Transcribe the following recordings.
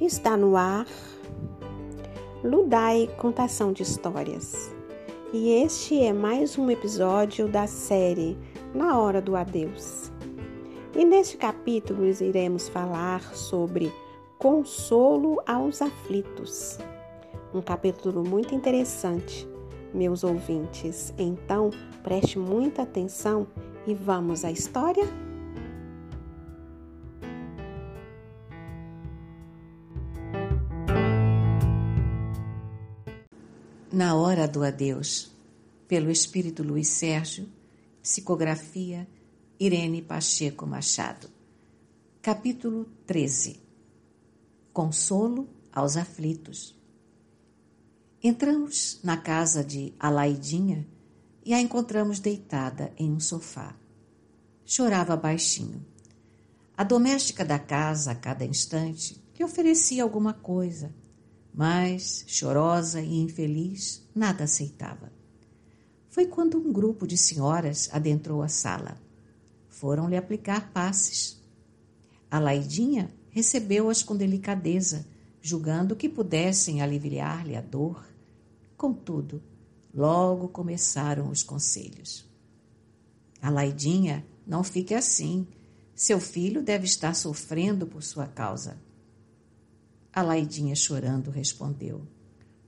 Está no ar Ludai Contação de Histórias. E este é mais um episódio da série Na Hora do Adeus. E neste capítulo iremos falar sobre consolo aos aflitos. Um capítulo muito interessante, meus ouvintes. Então, preste muita atenção e vamos à história? Na Hora do Adeus, pelo Espírito Luiz Sérgio, psicografia Irene Pacheco Machado. Capítulo 13 Consolo aos aflitos. Entramos na casa de Alaidinha e a encontramos deitada em um sofá. Chorava baixinho. A doméstica da casa, a cada instante, lhe oferecia alguma coisa mas, chorosa e infeliz, nada aceitava. Foi quando um grupo de senhoras adentrou a sala. Foram-lhe aplicar passes. A Laidinha recebeu-as com delicadeza, julgando que pudessem aliviar-lhe a dor. Contudo, logo começaram os conselhos. A Laidinha, não fique assim. Seu filho deve estar sofrendo por sua causa. A Laidinha, chorando, respondeu: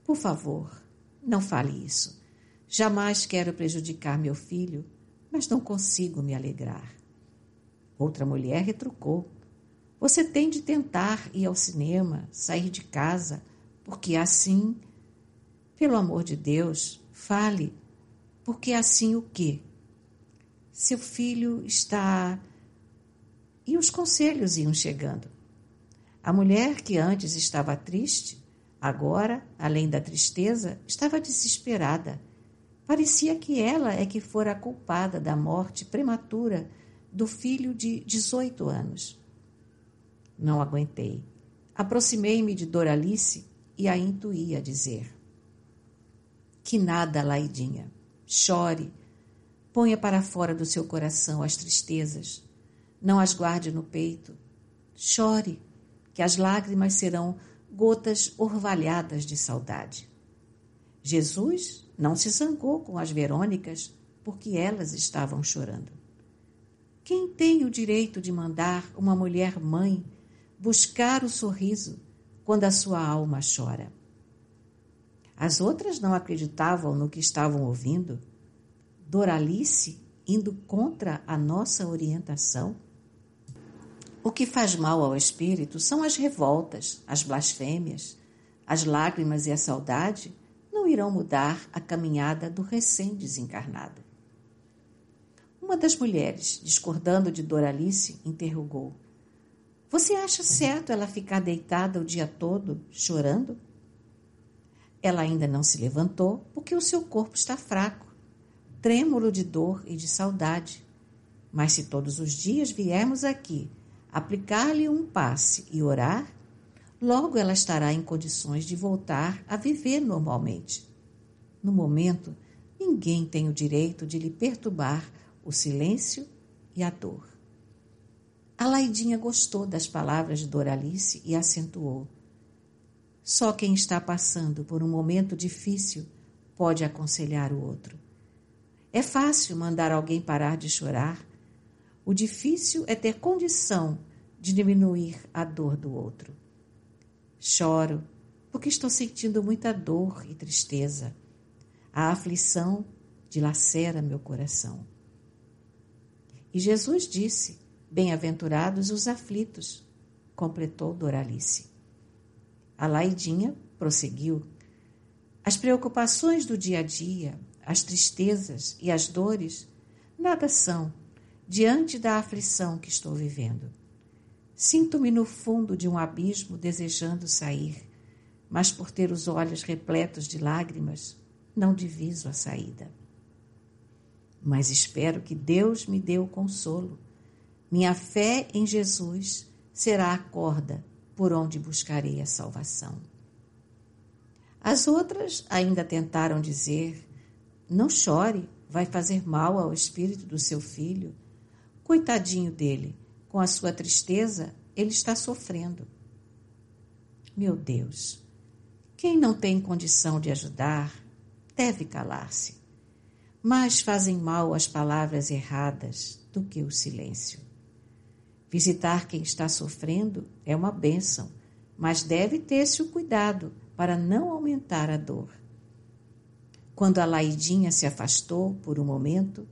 Por favor, não fale isso. Jamais quero prejudicar meu filho, mas não consigo me alegrar. Outra mulher retrucou: Você tem de tentar ir ao cinema, sair de casa, porque assim, pelo amor de Deus, fale, porque assim o quê? Seu filho está. E os conselhos iam chegando. A mulher que antes estava triste, agora, além da tristeza, estava desesperada. Parecia que ela é que fora a culpada da morte prematura do filho de 18 anos. Não aguentei. Aproximei-me de Doralice e a intuí a dizer: Que nada, Laidinha. Chore. Ponha para fora do seu coração as tristezas. Não as guarde no peito. Chore que as lágrimas serão gotas orvalhadas de saudade. Jesus não se zangou com as Verônicas porque elas estavam chorando. Quem tem o direito de mandar uma mulher mãe buscar o sorriso quando a sua alma chora? As outras não acreditavam no que estavam ouvindo. Doralice indo contra a nossa orientação o que faz mal ao espírito são as revoltas, as blasfêmias. As lágrimas e a saudade não irão mudar a caminhada do recém-desencarnado. Uma das mulheres, discordando de Doralice, interrogou: Você acha certo ela ficar deitada o dia todo, chorando? Ela ainda não se levantou porque o seu corpo está fraco, trêmulo de dor e de saudade. Mas se todos os dias viermos aqui aplicar-lhe um passe e orar, logo ela estará em condições de voltar a viver normalmente. No momento, ninguém tem o direito de lhe perturbar o silêncio e a dor. A Laidinha gostou das palavras de Doralice e acentuou. Só quem está passando por um momento difícil pode aconselhar o outro. É fácil mandar alguém parar de chorar o difícil é ter condição de diminuir a dor do outro. Choro porque estou sentindo muita dor e tristeza. A aflição dilacera meu coração. E Jesus disse: Bem-aventurados os aflitos, completou Doralice. A Laidinha prosseguiu: As preocupações do dia a dia, as tristezas e as dores nada são diante da aflição que estou vivendo. Sinto-me no fundo de um abismo desejando sair, mas por ter os olhos repletos de lágrimas, não diviso a saída. Mas espero que Deus me dê o consolo. Minha fé em Jesus será a corda por onde buscarei a salvação. As outras ainda tentaram dizer: Não chore, vai fazer mal ao espírito do seu filho Coitadinho dele, com a sua tristeza, ele está sofrendo. Meu Deus, quem não tem condição de ajudar deve calar-se. Mais fazem mal as palavras erradas do que o silêncio. Visitar quem está sofrendo é uma bênção, mas deve ter-se o cuidado para não aumentar a dor. Quando a Laidinha se afastou por um momento,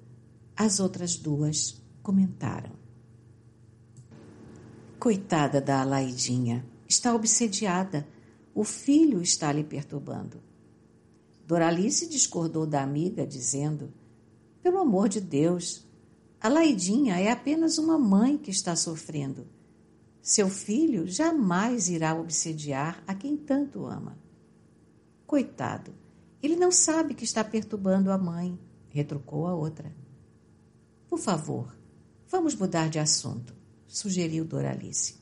as outras duas comentaram. Coitada da Alaidinha, está obsediada. O filho está lhe perturbando. Doralice discordou da amiga, dizendo: Pelo amor de Deus, a Laidinha é apenas uma mãe que está sofrendo. Seu filho jamais irá obsediar a quem tanto ama. Coitado, ele não sabe que está perturbando a mãe, retrucou a outra. Por favor, vamos mudar de assunto, sugeriu Doralice.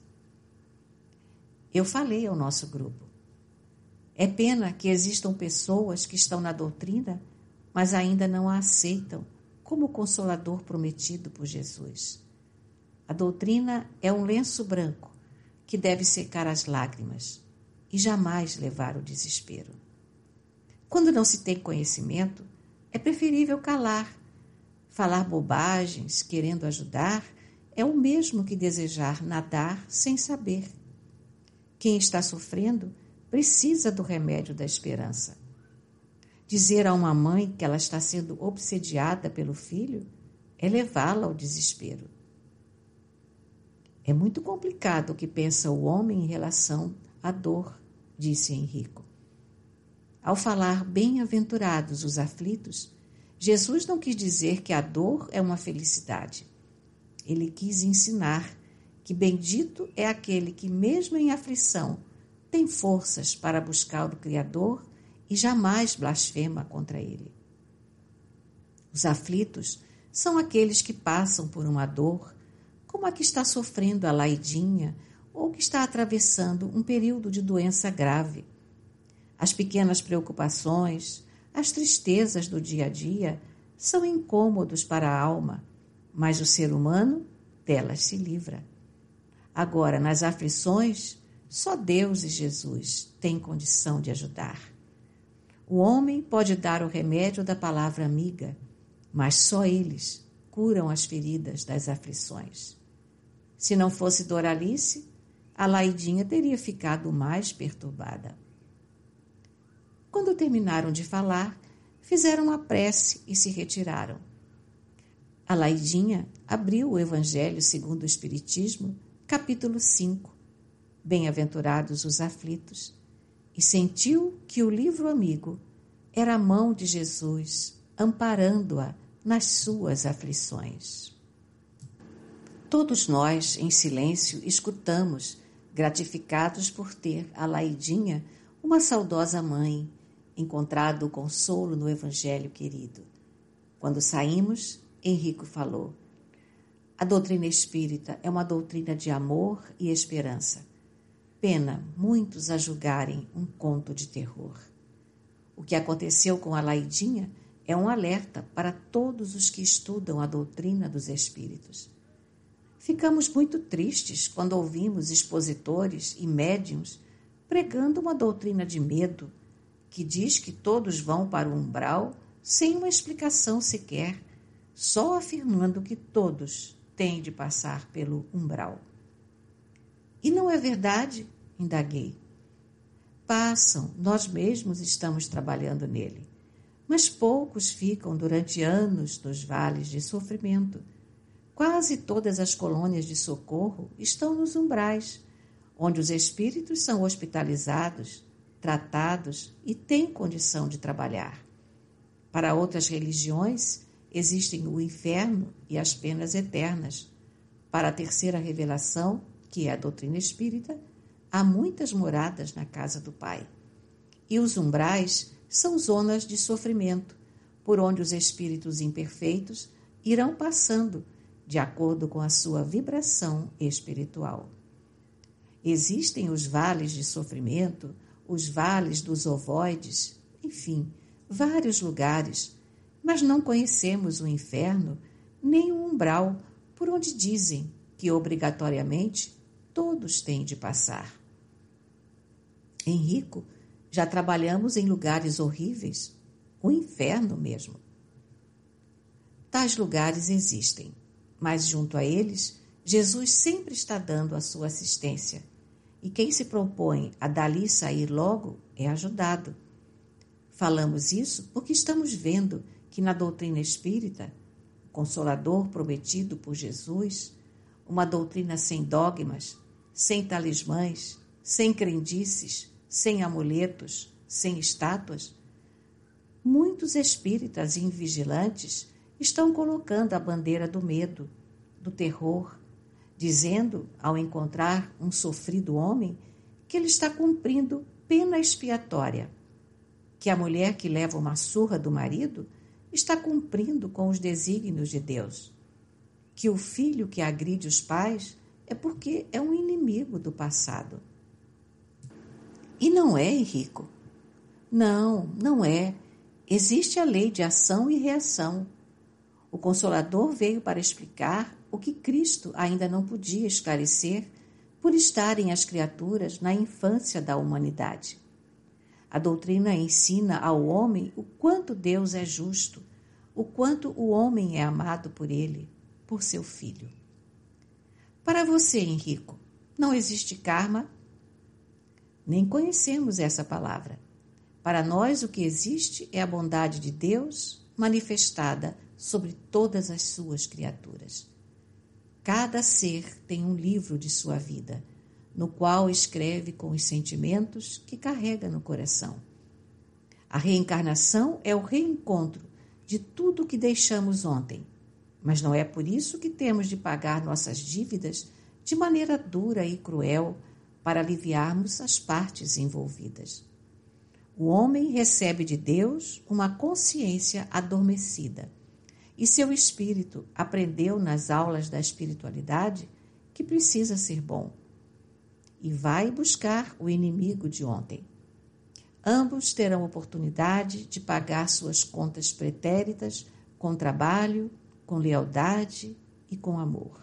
Eu falei ao nosso grupo. É pena que existam pessoas que estão na doutrina, mas ainda não a aceitam como o consolador prometido por Jesus. A doutrina é um lenço branco que deve secar as lágrimas e jamais levar o desespero. Quando não se tem conhecimento, é preferível calar. Falar bobagens, querendo ajudar, é o mesmo que desejar nadar sem saber. Quem está sofrendo precisa do remédio da esperança. Dizer a uma mãe que ela está sendo obsediada pelo filho é levá-la ao desespero. É muito complicado o que pensa o homem em relação à dor, disse Henrico. Ao falar bem-aventurados os aflitos, Jesus não quis dizer que a dor é uma felicidade. Ele quis ensinar que bendito é aquele que, mesmo em aflição, tem forças para buscar o Criador e jamais blasfema contra ele. Os aflitos são aqueles que passam por uma dor, como a que está sofrendo a Laidinha ou que está atravessando um período de doença grave as pequenas preocupações, as tristezas do dia a dia são incômodos para a alma, mas o ser humano delas se livra. Agora, nas aflições, só Deus e Jesus têm condição de ajudar. O homem pode dar o remédio da palavra amiga, mas só eles curam as feridas das aflições. Se não fosse Doralice, a Laidinha teria ficado mais perturbada. Quando terminaram de falar, fizeram a prece e se retiraram. A Laidinha abriu o Evangelho segundo o Espiritismo, capítulo 5, Bem-aventurados os aflitos, e sentiu que o livro amigo era a mão de Jesus amparando-a nas suas aflições. Todos nós, em silêncio, escutamos, gratificados por ter a Laidinha uma saudosa mãe encontrado o consolo no Evangelho querido. Quando saímos, Henrico falou: A doutrina espírita é uma doutrina de amor e esperança. Pena muitos a julgarem um conto de terror. O que aconteceu com a Laidinha é um alerta para todos os que estudam a doutrina dos espíritos. Ficamos muito tristes quando ouvimos expositores e médiums pregando uma doutrina de medo, que diz que todos vão para o umbral sem uma explicação sequer, só afirmando que todos têm de passar pelo umbral. E não é verdade? indaguei. Passam, nós mesmos estamos trabalhando nele. Mas poucos ficam durante anos nos vales de sofrimento. Quase todas as colônias de socorro estão nos umbrais, onde os espíritos são hospitalizados tratados e têm condição de trabalhar. Para outras religiões, existem o inferno e as penas eternas. Para a terceira revelação, que é a doutrina espírita, há muitas moradas na casa do Pai. E os umbrais são zonas de sofrimento, por onde os espíritos imperfeitos irão passando de acordo com a sua vibração espiritual. Existem os vales de sofrimento, os vales dos ovoides, enfim, vários lugares, mas não conhecemos o inferno nem o umbral por onde dizem que obrigatoriamente todos têm de passar. Henrico, já trabalhamos em lugares horríveis, o inferno mesmo. Tais lugares existem, mas junto a eles, Jesus sempre está dando a sua assistência. E quem se propõe a dali sair logo é ajudado. Falamos isso porque estamos vendo que na doutrina espírita, o consolador prometido por Jesus, uma doutrina sem dogmas, sem talismãs, sem crendices, sem amuletos, sem estátuas, muitos espíritas invigilantes estão colocando a bandeira do medo, do terror, dizendo, ao encontrar um sofrido homem, que ele está cumprindo pena expiatória, que a mulher que leva uma surra do marido está cumprindo com os desígnios de Deus, que o filho que agride os pais é porque é um inimigo do passado. E não é, Henrico. Não, não é. Existe a lei de ação e reação. O Consolador veio para explicar o que Cristo ainda não podia esclarecer por estarem as criaturas na infância da humanidade. A doutrina ensina ao homem o quanto Deus é justo, o quanto o homem é amado por ele, por seu filho. Para você, Henrico, não existe karma? Nem conhecemos essa palavra. Para nós, o que existe é a bondade de Deus manifestada sobre todas as suas criaturas. Cada ser tem um livro de sua vida, no qual escreve com os sentimentos que carrega no coração. A reencarnação é o reencontro de tudo que deixamos ontem, mas não é por isso que temos de pagar nossas dívidas de maneira dura e cruel para aliviarmos as partes envolvidas. O homem recebe de Deus uma consciência adormecida e seu espírito aprendeu nas aulas da espiritualidade que precisa ser bom. E vai buscar o inimigo de ontem. Ambos terão oportunidade de pagar suas contas pretéritas com trabalho, com lealdade e com amor.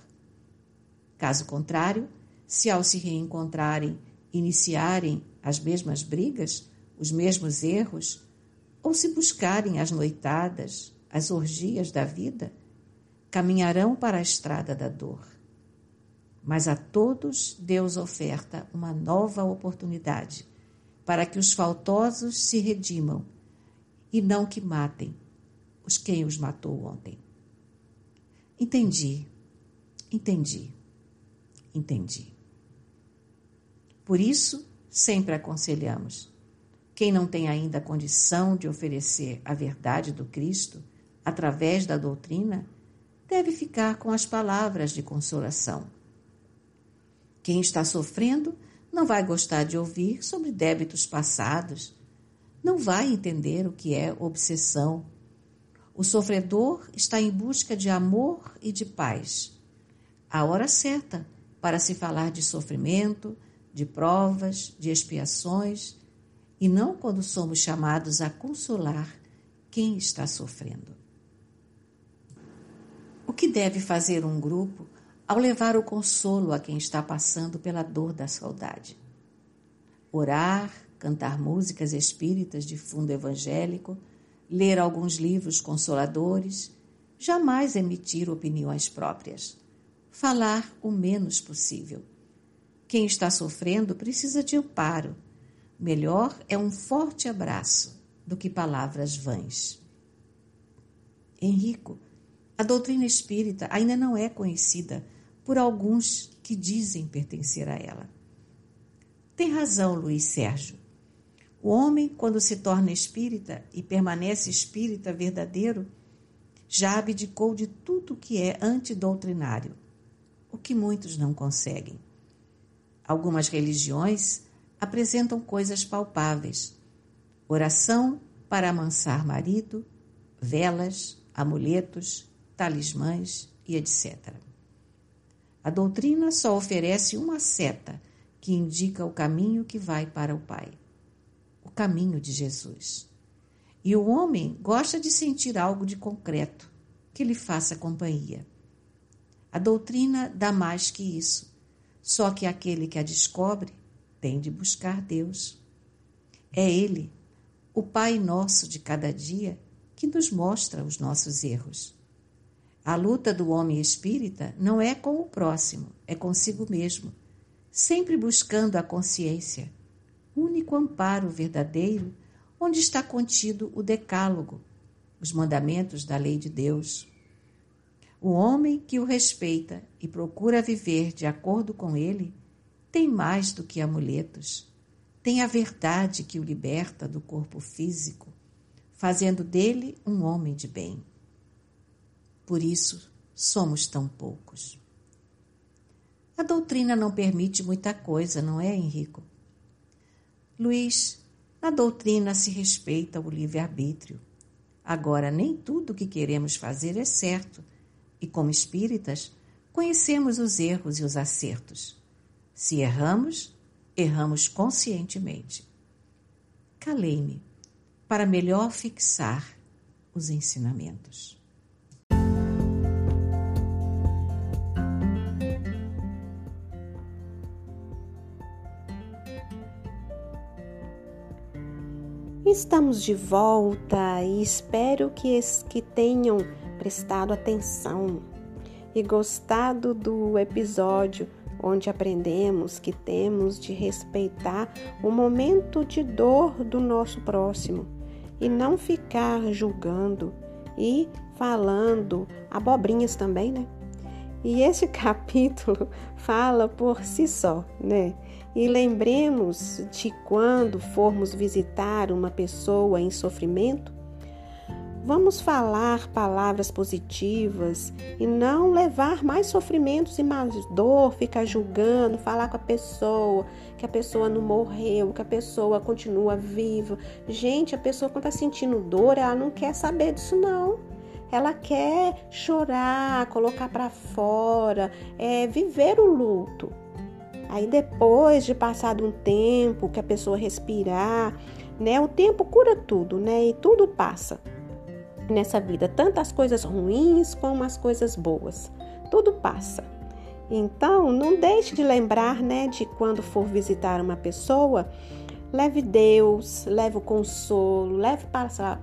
Caso contrário, se ao se reencontrarem iniciarem as mesmas brigas, os mesmos erros, ou se buscarem as noitadas, as orgias da vida, caminharão para a estrada da dor. Mas a todos Deus oferta uma nova oportunidade para que os faltosos se redimam e não que matem os quem os matou ontem. Entendi, entendi, entendi. Por isso, sempre aconselhamos: quem não tem ainda condição de oferecer a verdade do Cristo, através da doutrina, deve ficar com as palavras de consolação. Quem está sofrendo não vai gostar de ouvir sobre débitos passados, não vai entender o que é obsessão. O sofredor está em busca de amor e de paz. A hora certa para se falar de sofrimento, de provas, de expiações, e não quando somos chamados a consolar quem está sofrendo. O que deve fazer um grupo ao levar o consolo a quem está passando pela dor da saudade? Orar, cantar músicas espíritas de fundo evangélico, ler alguns livros consoladores, jamais emitir opiniões próprias. Falar o menos possível. Quem está sofrendo precisa de amparo. Melhor é um forte abraço do que palavras vãs. Henrico, a doutrina espírita ainda não é conhecida por alguns que dizem pertencer a ela. Tem razão, Luiz Sérgio. O homem, quando se torna espírita e permanece espírita verdadeiro, já abdicou de tudo que é antidoutrinário, o que muitos não conseguem. Algumas religiões apresentam coisas palpáveis: oração para amansar marido, velas, amuletos, talismãs e etc. A doutrina só oferece uma seta que indica o caminho que vai para o Pai, o caminho de Jesus. E o homem gosta de sentir algo de concreto que lhe faça companhia. A doutrina dá mais que isso, só que aquele que a descobre tem de buscar Deus, É Ele, o Pai nosso de cada dia, que nos mostra os nossos erros. A luta do homem espírita não é com o próximo, é consigo mesmo, sempre buscando a consciência, único amparo verdadeiro onde está contido o Decálogo, os mandamentos da lei de Deus. O homem que o respeita e procura viver de acordo com ele tem mais do que amuletos. Tem a verdade que o liberta do corpo físico, fazendo dele um homem de bem. Por isso somos tão poucos. A doutrina não permite muita coisa, não é, Henrico? Luiz, na doutrina se respeita o livre-arbítrio. Agora, nem tudo o que queremos fazer é certo, e como espíritas, conhecemos os erros e os acertos. Se erramos, erramos conscientemente. Calei-me para melhor fixar os ensinamentos. Estamos de volta e espero que, que tenham prestado atenção e gostado do episódio onde aprendemos que temos de respeitar o momento de dor do nosso próximo e não ficar julgando e falando abobrinhas também, né? E esse capítulo fala por si só, né? E lembremos de quando formos visitar uma pessoa em sofrimento, vamos falar palavras positivas e não levar mais sofrimentos e mais dor, ficar julgando, falar com a pessoa que a pessoa não morreu, que a pessoa continua viva. Gente, a pessoa quando está sentindo dor, ela não quer saber disso não. Ela quer chorar, colocar para fora, é, viver o luto. Aí depois de passado um tempo, que a pessoa respirar, né? O tempo cura tudo, né? E tudo passa nessa vida, tanto as coisas ruins como as coisas boas. Tudo passa. Então, não deixe de lembrar, né, de quando for visitar uma pessoa, leve Deus, leve o consolo, leve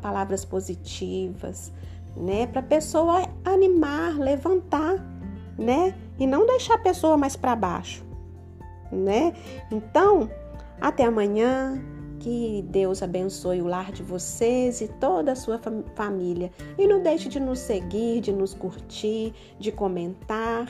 palavras positivas, né, para a pessoa animar, levantar, né, e não deixar a pessoa mais para baixo né? Então, até amanhã. Que Deus abençoe o lar de vocês e toda a sua família. E não deixe de nos seguir, de nos curtir, de comentar.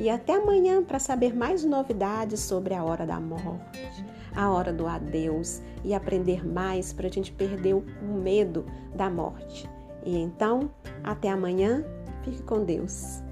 E até amanhã para saber mais novidades sobre a hora da morte, a hora do adeus e aprender mais para a gente perder o medo da morte. E então, até amanhã. Fique com Deus.